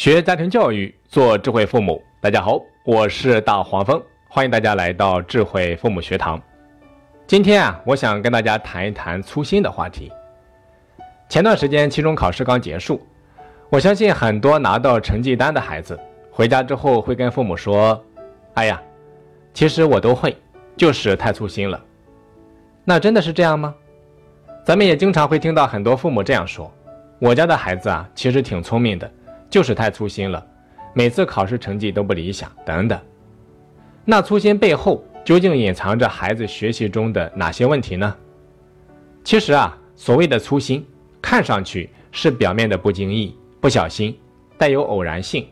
学家庭教育，做智慧父母。大家好，我是大黄蜂，欢迎大家来到智慧父母学堂。今天啊，我想跟大家谈一谈粗心的话题。前段时间期中考试刚结束，我相信很多拿到成绩单的孩子回家之后会跟父母说：“哎呀，其实我都会，就是太粗心了。”那真的是这样吗？咱们也经常会听到很多父母这样说：“我家的孩子啊，其实挺聪明的。”就是太粗心了，每次考试成绩都不理想等等。那粗心背后究竟隐藏着孩子学习中的哪些问题呢？其实啊，所谓的粗心，看上去是表面的不经意、不小心，带有偶然性，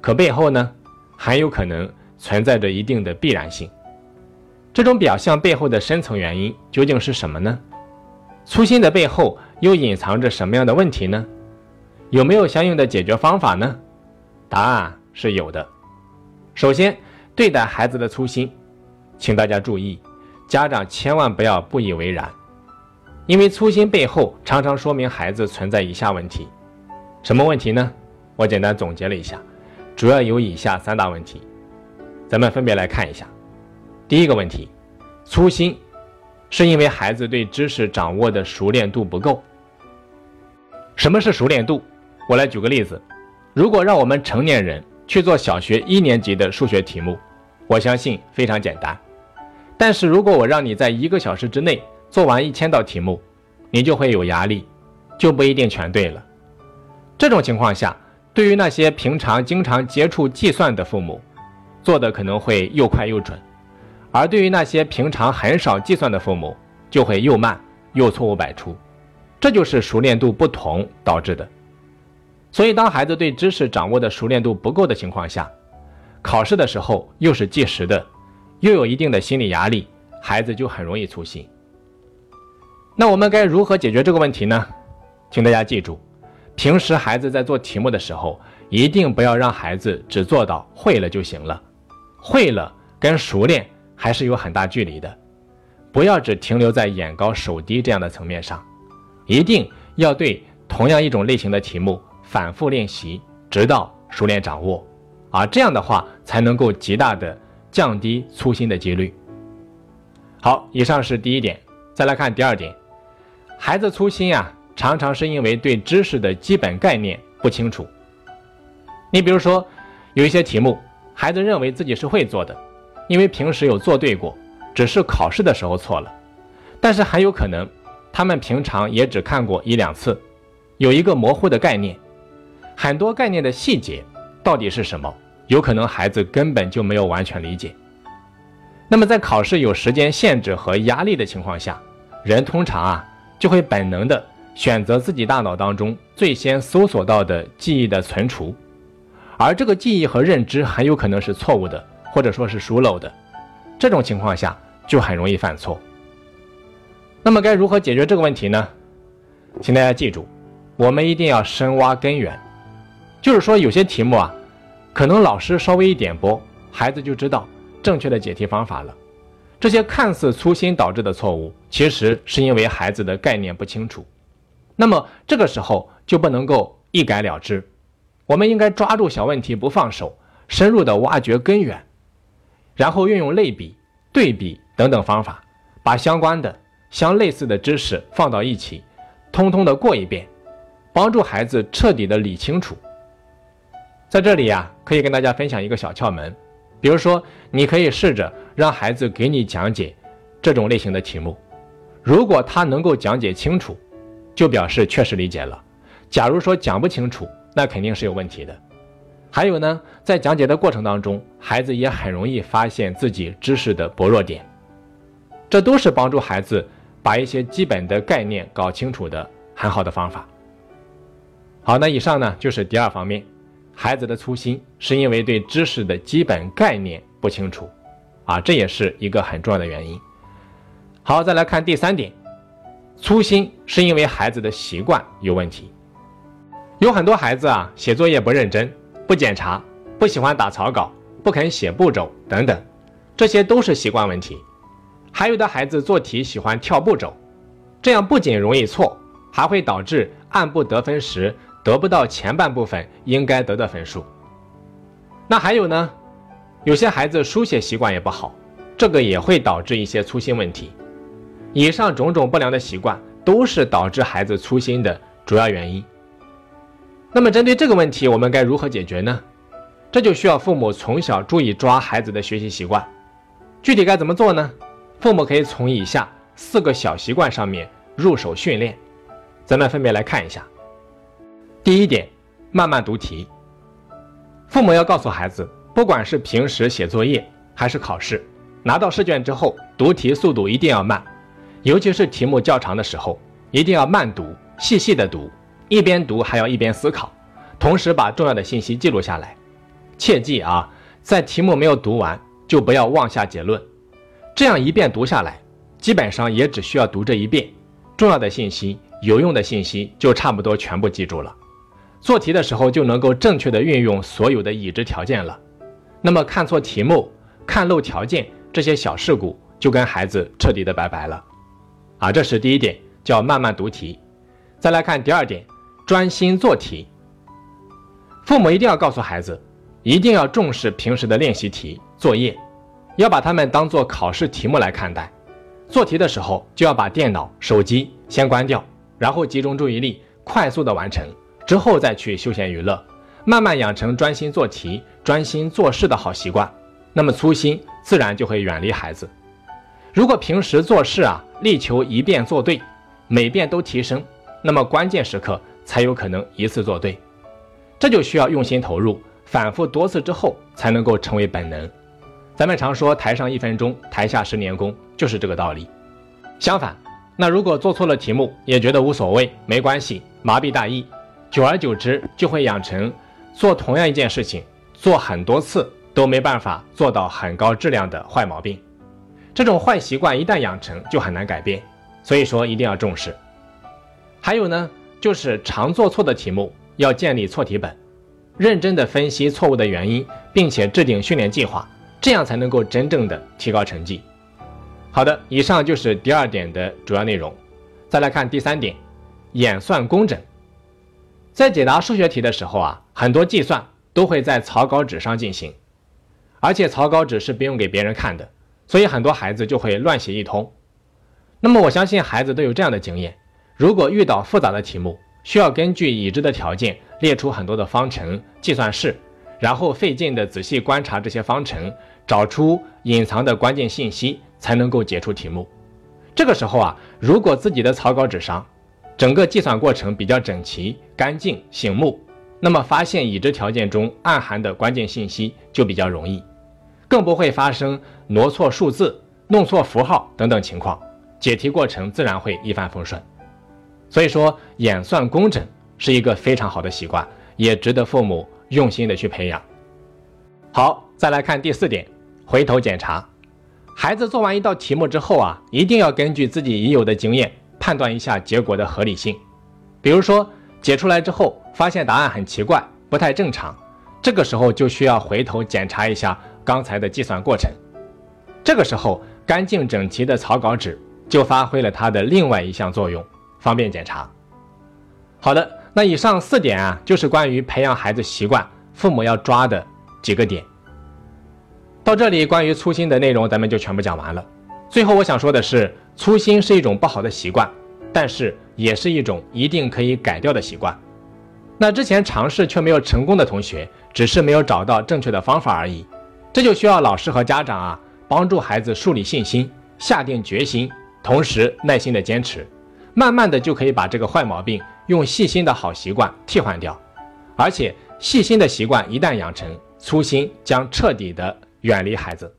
可背后呢，很有可能存在着一定的必然性。这种表象背后的深层原因究竟是什么呢？粗心的背后又隐藏着什么样的问题呢？有没有相应的解决方法呢？答案是有的。首先，对待孩子的粗心，请大家注意，家长千万不要不以为然，因为粗心背后常常说明孩子存在以下问题。什么问题呢？我简单总结了一下，主要有以下三大问题，咱们分别来看一下。第一个问题，粗心是因为孩子对知识掌握的熟练度不够。什么是熟练度？我来举个例子，如果让我们成年人去做小学一年级的数学题目，我相信非常简单。但是如果我让你在一个小时之内做完一千道题目，你就会有压力，就不一定全对了。这种情况下，对于那些平常经常接触计算的父母，做的可能会又快又准；而对于那些平常很少计算的父母，就会又慢又错误百出。这就是熟练度不同导致的。所以，当孩子对知识掌握的熟练度不够的情况下，考试的时候又是计时的，又有一定的心理压力，孩子就很容易粗心。那我们该如何解决这个问题呢？请大家记住，平时孩子在做题目的时候，一定不要让孩子只做到会了就行了，会了跟熟练还是有很大距离的，不要只停留在眼高手低这样的层面上，一定要对同样一种类型的题目。反复练习，直到熟练掌握，啊，这样的话才能够极大的降低粗心的几率。好，以上是第一点，再来看第二点，孩子粗心呀，常常是因为对知识的基本概念不清楚。你比如说，有一些题目，孩子认为自己是会做的，因为平时有做对过，只是考试的时候错了，但是很有可能他们平常也只看过一两次，有一个模糊的概念。很多概念的细节到底是什么？有可能孩子根本就没有完全理解。那么在考试有时间限制和压力的情况下，人通常啊就会本能的选择自己大脑当中最先搜索到的记忆的存储，而这个记忆和认知很有可能是错误的，或者说是疏漏的。这种情况下就很容易犯错。那么该如何解决这个问题呢？请大家记住，我们一定要深挖根源。就是说，有些题目啊，可能老师稍微一点拨，孩子就知道正确的解题方法了。这些看似粗心导致的错误，其实是因为孩子的概念不清楚。那么这个时候就不能够一改了之，我们应该抓住小问题不放手，深入的挖掘根源，然后运用类比、对比等等方法，把相关的、相类似的知识放到一起，通通的过一遍，帮助孩子彻底的理清楚。在这里呀，可以跟大家分享一个小窍门，比如说，你可以试着让孩子给你讲解这种类型的题目，如果他能够讲解清楚，就表示确实理解了；假如说讲不清楚，那肯定是有问题的。还有呢，在讲解的过程当中，孩子也很容易发现自己知识的薄弱点，这都是帮助孩子把一些基本的概念搞清楚的很好的方法。好，那以上呢就是第二方面。孩子的粗心是因为对知识的基本概念不清楚，啊，这也是一个很重要的原因。好，再来看第三点，粗心是因为孩子的习惯有问题。有很多孩子啊，写作业不认真、不检查、不喜欢打草稿、不肯写步骤等等，这些都是习惯问题。还有的孩子做题喜欢跳步骤，这样不仅容易错，还会导致按部得分时。得不到前半部分应该得的分数。那还有呢，有些孩子书写习惯也不好，这个也会导致一些粗心问题。以上种种不良的习惯都是导致孩子粗心的主要原因。那么针对这个问题，我们该如何解决呢？这就需要父母从小注意抓孩子的学习习惯。具体该怎么做呢？父母可以从以下四个小习惯上面入手训练。咱们分别来看一下。第一点，慢慢读题。父母要告诉孩子，不管是平时写作业还是考试，拿到试卷之后，读题速度一定要慢，尤其是题目较长的时候，一定要慢读，细细的读，一边读还要一边思考，同时把重要的信息记录下来。切记啊，在题目没有读完就不要妄下结论，这样一遍读下来，基本上也只需要读这一遍，重要的信息、有用的信息就差不多全部记住了。做题的时候就能够正确的运用所有的已知条件了。那么看错题目、看漏条件这些小事故就跟孩子彻底的拜拜了。啊，这是第一点，叫慢慢读题。再来看第二点，专心做题。父母一定要告诉孩子。一定要重视平时的练习题作业，要把它们当做考试题目来看待。做题的时候就要把电脑、手机先关掉，然后集中注意力，快速的完成，之后再去休闲娱乐，慢慢养成专心做题、专心做事的好习惯。那么粗心自然就会远离孩子。如果平时做事啊，力求一遍做对，每遍都提升，那么关键时刻才有可能一次做对。这就需要用心投入。反复多次之后，才能够成为本能。咱们常说“台上一分钟，台下十年功”，就是这个道理。相反，那如果做错了题目，也觉得无所谓、没关系，麻痹大意，久而久之，就会养成做同样一件事情做很多次都没办法做到很高质量的坏毛病。这种坏习惯一旦养成，就很难改变。所以说，一定要重视。还有呢，就是常做错的题目，要建立错题本。认真的分析错误的原因，并且制定训练计划，这样才能够真正的提高成绩。好的，以上就是第二点的主要内容。再来看第三点，演算工整。在解答数学题的时候啊，很多计算都会在草稿纸上进行，而且草稿纸是不用给别人看的，所以很多孩子就会乱写一通。那么我相信孩子都有这样的经验：如果遇到复杂的题目，需要根据已知的条件。列出很多的方程、计算式，然后费劲的仔细观察这些方程，找出隐藏的关键信息，才能够解出题目。这个时候啊，如果自己的草稿纸上整个计算过程比较整齐、干净、醒目，那么发现已知条件中暗含的关键信息就比较容易，更不会发生挪错数字、弄错符号等等情况，解题过程自然会一帆风顺。所以说，演算工整。是一个非常好的习惯，也值得父母用心的去培养。好，再来看第四点，回头检查。孩子做完一道题目之后啊，一定要根据自己已有的经验判断一下结果的合理性。比如说解出来之后发现答案很奇怪，不太正常，这个时候就需要回头检查一下刚才的计算过程。这个时候干净整齐的草稿纸就发挥了它的另外一项作用，方便检查。好的。那以上四点啊，就是关于培养孩子习惯，父母要抓的几个点。到这里，关于粗心的内容咱们就全部讲完了。最后我想说的是，粗心是一种不好的习惯，但是也是一种一定可以改掉的习惯。那之前尝试却没有成功的同学，只是没有找到正确的方法而已。这就需要老师和家长啊，帮助孩子树立信心，下定决心，同时耐心的坚持，慢慢的就可以把这个坏毛病。用细心的好习惯替换掉，而且细心的习惯一旦养成，粗心将彻底的远离孩子。